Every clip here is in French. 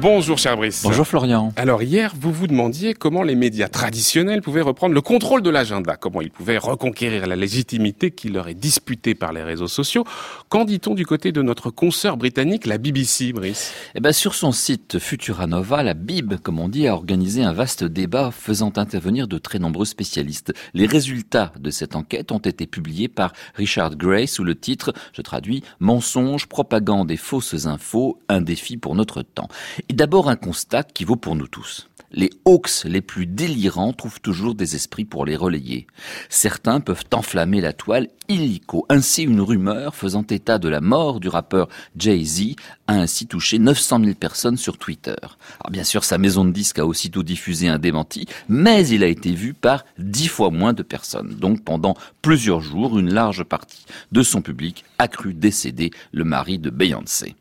Bonjour cher Brice. Bonjour Florian. Alors hier, vous vous demandiez comment les médias traditionnels pouvaient reprendre le contrôle de l'agenda, comment ils pouvaient reconquérir la légitimité qui leur est disputée par les réseaux sociaux. Qu'en dit-on du côté de notre consoeur britannique, la BBC, Brice? Eh ben sur son site Futuranova, la Bib, comme on dit, a organisé un vaste débat faisant intervenir de très nombreux spécialistes. Les résultats de cette enquête ont été publiés par Richard Gray sous le titre, je traduis, Mensonges, propagande et fausses infos, un défi pour notre temps. Et d'abord un constat qui vaut pour nous tous. Les hoax les plus délirants trouvent toujours des esprits pour les relayer. Certains peuvent enflammer la toile illico. Ainsi, une rumeur faisant état de la mort du rappeur Jay-Z a ainsi touché 900 000 personnes sur Twitter. Bien sûr, sa maison de disques a aussitôt diffusé un démenti, mais il a été vu par dix fois moins de personnes. Donc pendant plusieurs jours, une large partie de son public a cru décéder le mari de Beyoncé.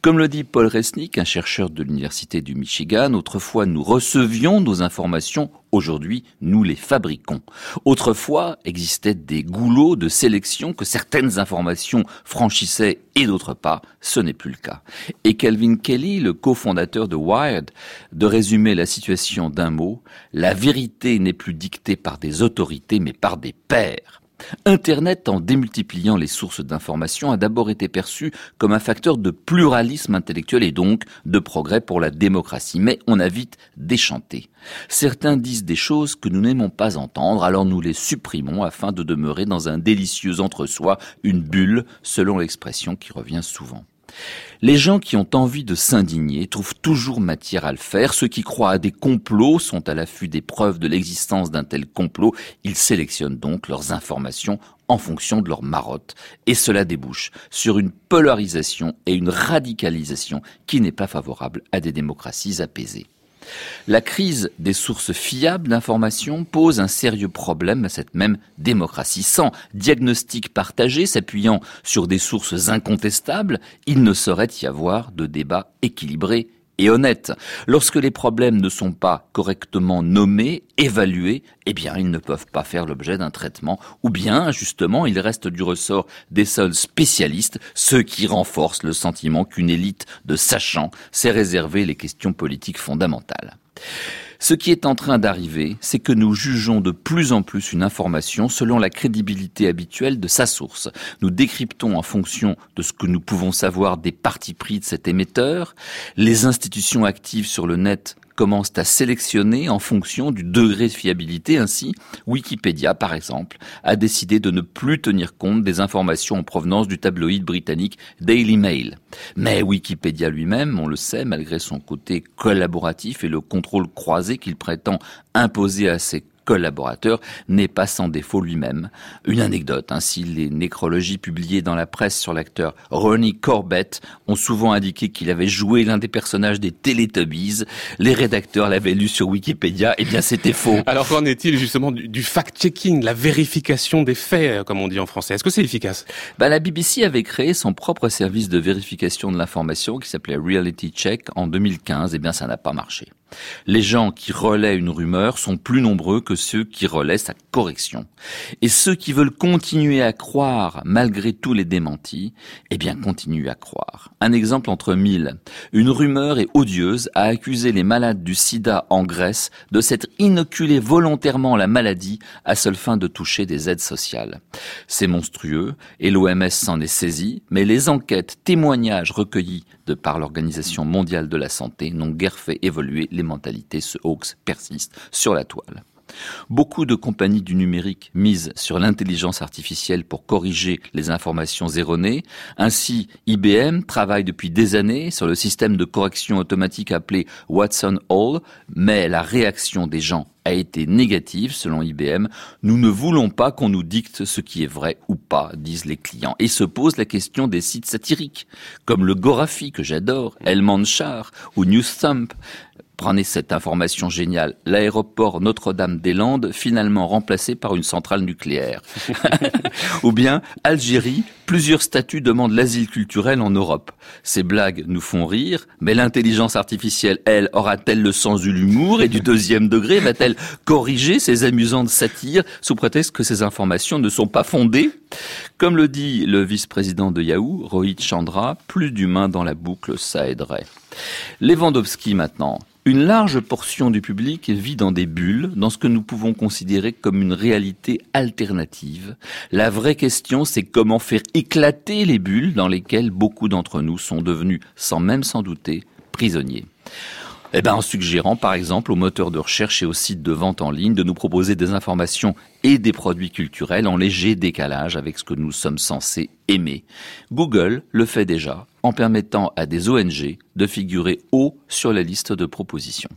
Comme le dit Paul Resnick, un chercheur de l'Université du Michigan, autrefois nous recevions nos informations, aujourd'hui nous les fabriquons. Autrefois existaient des goulots de sélection que certaines informations franchissaient et d'autres pas, ce n'est plus le cas. Et Calvin Kelly, le cofondateur de Wired, de résumer la situation d'un mot, la vérité n'est plus dictée par des autorités mais par des pairs. Internet, en démultipliant les sources d'information, a d'abord été perçu comme un facteur de pluralisme intellectuel et donc de progrès pour la démocratie. Mais on a vite déchanté. Certains disent des choses que nous n'aimons pas entendre, alors nous les supprimons afin de demeurer dans un délicieux entre-soi, une bulle, selon l'expression qui revient souvent. Les gens qui ont envie de s'indigner trouvent toujours matière à le faire. Ceux qui croient à des complots sont à l'affût des preuves de l'existence d'un tel complot. Ils sélectionnent donc leurs informations en fonction de leur marotte. Et cela débouche sur une polarisation et une radicalisation qui n'est pas favorable à des démocraties apaisées. La crise des sources fiables d'information pose un sérieux problème à cette même démocratie. Sans diagnostic partagé s'appuyant sur des sources incontestables, il ne saurait y avoir de débat équilibré et honnête. Lorsque les problèmes ne sont pas correctement nommés, évalués, eh bien, ils ne peuvent pas faire l'objet d'un traitement, ou bien, justement, ils restent du ressort des seuls spécialistes, ceux qui renforcent le sentiment qu'une élite de sachants sait réserver les questions politiques fondamentales. Ce qui est en train d'arriver, c'est que nous jugeons de plus en plus une information selon la crédibilité habituelle de sa source. Nous décryptons en fonction de ce que nous pouvons savoir des partis pris de cet émetteur. Les institutions actives sur le net commencent à sélectionner en fonction du degré de fiabilité. Ainsi, Wikipédia, par exemple, a décidé de ne plus tenir compte des informations en provenance du tabloïd britannique Daily Mail. Mais Wikipédia lui-même, on le sait, malgré son côté collaboratif et le contrôle croisé qu'il prétend imposer à ses collaborateur n'est pas sans défaut lui-même. Une anecdote, ainsi les nécrologies publiées dans la presse sur l'acteur Ronnie Corbett ont souvent indiqué qu'il avait joué l'un des personnages des Teletubbies. Les rédacteurs l'avaient lu sur Wikipédia, et eh bien c'était faux. Alors qu'en est-il justement du, fact-checking, la vérification des faits, euh, comme on dit en français? Est-ce que c'est efficace? Bah, La BBC avait créé son propre service de vérification de l'information qui s'appelait Reality Check en 2015, et eh bien ça n'a pas marché. Les gens qui relaient une rumeur sont plus nombreux que ceux qui relaient sa correction. Et ceux qui veulent continuer à croire malgré tous les démentis, eh bien continuent à croire. Un exemple entre mille. Une rumeur est odieuse a accusé les malades du sida en Grèce de s'être inoculés volontairement la maladie à seule fin de toucher des aides sociales. C'est monstrueux et l'OMS s'en est saisi, mais les enquêtes, témoignages recueillis de par l'Organisation mondiale de la santé n'ont guère fait évoluer les mentalités. Ce hoax persiste sur la toile. Beaucoup de compagnies du numérique misent sur l'intelligence artificielle pour corriger les informations erronées. Ainsi, IBM travaille depuis des années sur le système de correction automatique appelé Watson Hall, mais la réaction des gens a été négative selon IBM. Nous ne voulons pas qu'on nous dicte ce qui est vrai ou pas, disent les clients. Et se pose la question des sites satiriques, comme le Gorafi que j'adore, El Manchar ou Newsthump. Prenez cette information géniale. L'aéroport Notre-Dame-des-Landes finalement remplacé par une centrale nucléaire. Ou bien Algérie, plusieurs statuts demandent l'asile culturel en Europe. Ces blagues nous font rire, mais l'intelligence artificielle, elle, aura-t-elle le sens de l'humour et du deuxième degré? Va-t-elle corriger ces amusantes satires sous prétexte que ces informations ne sont pas fondées? Comme le dit le vice-président de Yahoo, Rohit Chandra, plus d'humains dans la boucle, ça aiderait. Lewandowski maintenant. Une large portion du public vit dans des bulles, dans ce que nous pouvons considérer comme une réalité alternative. La vraie question, c'est comment faire éclater les bulles dans lesquelles beaucoup d'entre nous sont devenus, sans même s'en douter, prisonniers. Eh ben, en suggérant, par exemple, aux moteurs de recherche et aux sites de vente en ligne de nous proposer des informations et des produits culturels en léger décalage avec ce que nous sommes censés aimer. Google le fait déjà en permettant à des ONG de figurer haut sur la liste de propositions.